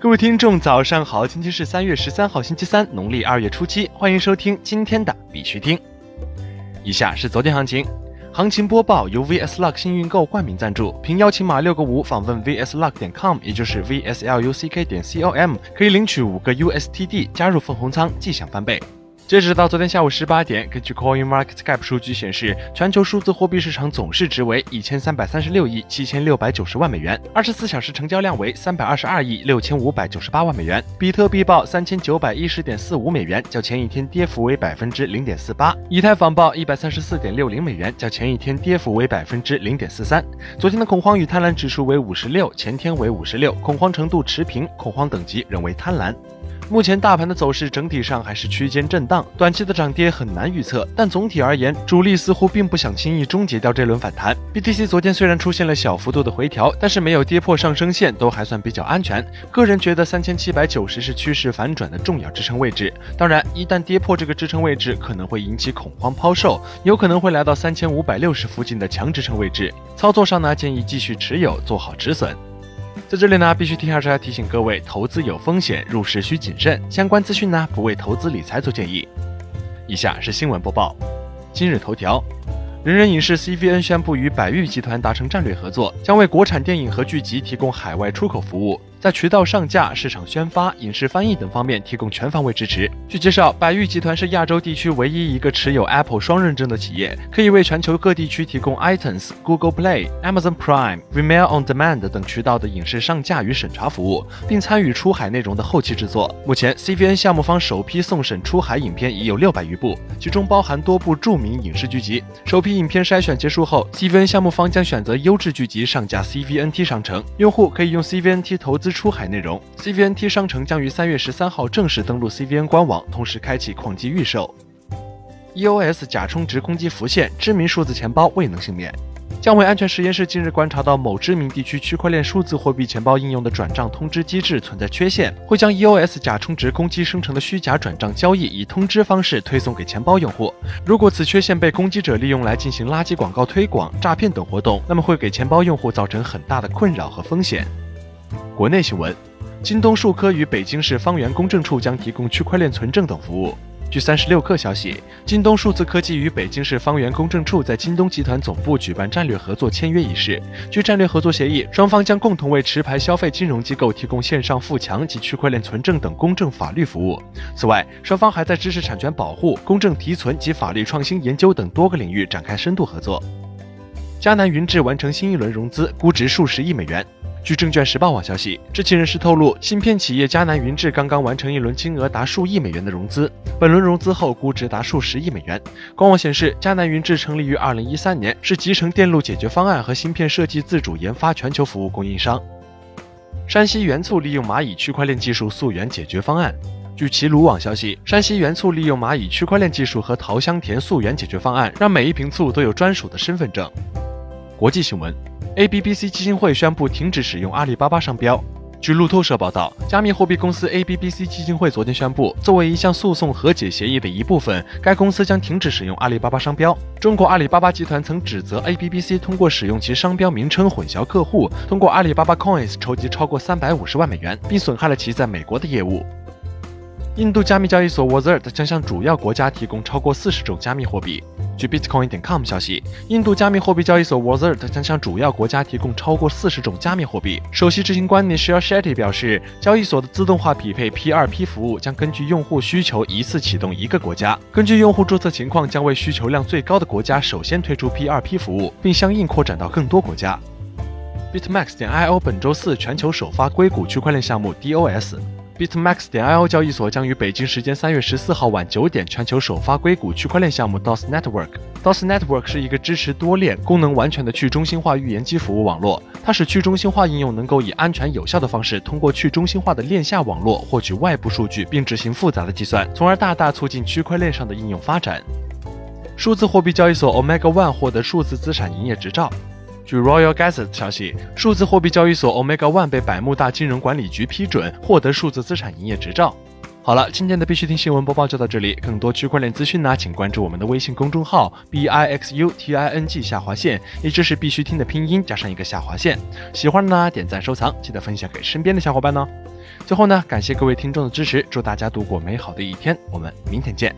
各位听众，早上好！今天是三月十三号，星期三，农历二月初七，欢迎收听今天的必须听。以下是昨天行情，行情播报由 VS Luck 幸运购冠名赞助，凭邀请码六个五访问 VSLuck 点 com，也就是 VSLUCK 点 com，可以领取五个 USTD，加入分红仓，即享翻倍。截止到昨天下午十八点，根据 Coin Market Cap 数据显示，全球数字货币市场总市值为一千三百三十六亿七千六百九十万美元，二十四小时成交量为三百二十二亿六千五百九十八万美元。比特币报三千九百一十点四五美元，较前一天跌幅为百分之零点四八。以太坊报一百三十四点六零美元，较前一天跌幅为百分之零点四三。昨天的恐慌与贪婪指数为五十六，前天为五十六，恐慌程度持平，恐慌等级仍为贪婪。目前大盘的走势整体上还是区间震荡，短期的涨跌很难预测。但总体而言，主力似乎并不想轻易终结掉这轮反弹。BTC 昨天虽然出现了小幅度的回调，但是没有跌破上升线，都还算比较安全。个人觉得三千七百九十是趋势反转的重要支撑位置。当然，一旦跌破这个支撑位置，可能会引起恐慌抛售，有可能会来到三千五百六十附近的强支撑位置。操作上呢，建议继续持有，做好止损。在这里呢，必须听下要提醒各位，投资有风险，入市需谨慎。相关资讯呢，不为投资理财做建议。以下是新闻播报。今日头条：人人影视 CVN 宣布与百誉集团达成战略合作，将为国产电影和剧集提供海外出口服务。在渠道上架、市场宣发、影视翻译等方面提供全方位支持。据介绍，百誉集团是亚洲地区唯一一个持有 Apple 双认证的企业，可以为全球各地区提供 iTunes、Google Play、Amazon Prime、Vimeo On Demand 等渠道的影视上架与审查服务，并参与出海内容的后期制作。目前，CVN 项目方首批送审出海影片已有六百余部，其中包含多部著名影视剧集。首批影片筛选结束后，CVN 项目方将选择优质剧集上架 CVNT 商城，用户可以用 CVNT 投资。出海内容，CVNT 商城将于三月十三号正式登陆 CVN 官网，同时开启矿机预售。EOS 假充值攻击浮现，知名数字钱包未能幸免。降维安全实验室近日观察到某知名地区区块链数字货币钱包应用的转账通知机制存在缺陷，会将 EOS 假充值攻击生成的虚假转账交易以通知方式推送给钱包用户。如果此缺陷被攻击者利用来进行垃圾广告推广、诈骗等活动，那么会给钱包用户造成很大的困扰和风险。国内新闻：京东数科与北京市方圆公证处将提供区块链存证等服务。据三十六氪消息，京东数字科技与北京市方圆公证处在京东集团总部举办战略合作签约仪式。据战略合作协议，双方将共同为持牌消费金融机构提供线上富强及区块链存证等公证法律服务。此外，双方还在知识产权保护、公证提存及法律创新研究等多个领域展开深度合作。迦南云智完成新一轮融资，估值数十亿美元。据证券时报网消息，知情人士透露，芯片企业迦南云智刚刚完成一轮金额达数亿美元的融资，本轮融资后估值达数十亿美元。官网显示，迦南云智成立于二零一三年，是集成电路解决方案和芯片设计自主研发全球服务供应商。山西元簇利用蚂蚁区块链技术溯源解决方案。据齐鲁网消息，山西元簇利用蚂蚁区块链技术和桃香田溯源解决方案，让每一瓶醋都有专属的身份证。国际新闻。ABBC 基金会宣布停止使用阿里巴巴商标。据路透社报道，加密货币公司 ABBC 基金会昨天宣布，作为一项诉讼和解协议的一部分，该公司将停止使用阿里巴巴商标。中国阿里巴巴集团曾指责 ABBC 通过使用其商标名称混淆客户，通过阿里巴巴 Coins 筹集超过三百五十万美元，并损害了其在美国的业务。印度加密交易所 Wazir 将向主要国家提供超过四十种加密货币。据 Bitcoin 点 com 消息，印度加密货币交易所 Wazir 将向主要国家提供超过四十种加密货币。首席执行官 Nishil Shetty 表示，交易所的自动化匹配 P2P 服务将根据用户需求一次启动一个国家，根据用户注册情况，将为需求量最高的国家首先推出 P2P 服务，并相应扩展到更多国家。Bitmax 点 IO 本周四全球首发硅谷区块链项目 DOS。Bitmax 点 IO 交易所将于北京时间三月十四号晚九点全球首发硅谷区块链项目 DOS Network。DOS Network 是一个支持多链、功能完全的去中心化预言机服务网络，它使去中心化应用能够以安全有效的方式，通过去中心化的链下网络获取外部数据，并执行复杂的计算，从而大大促进区块链上的应用发展。数字货币交易所 Omega One 获得数字资产营业执照。据 Royal Gazette 消息，数字货币交易所 Omega One 被百慕大金融管理局批准获得数字资产营业执照。好了，今天的必须听新闻播报就到这里。更多区块链资讯呢，请关注我们的微信公众号 b i x u t i n g 下划线，也就是必须听的拼音加上一个下划线。喜欢的呢，点赞收藏，记得分享给身边的小伙伴哦。最后呢，感谢各位听众的支持，祝大家度过美好的一天，我们明天见。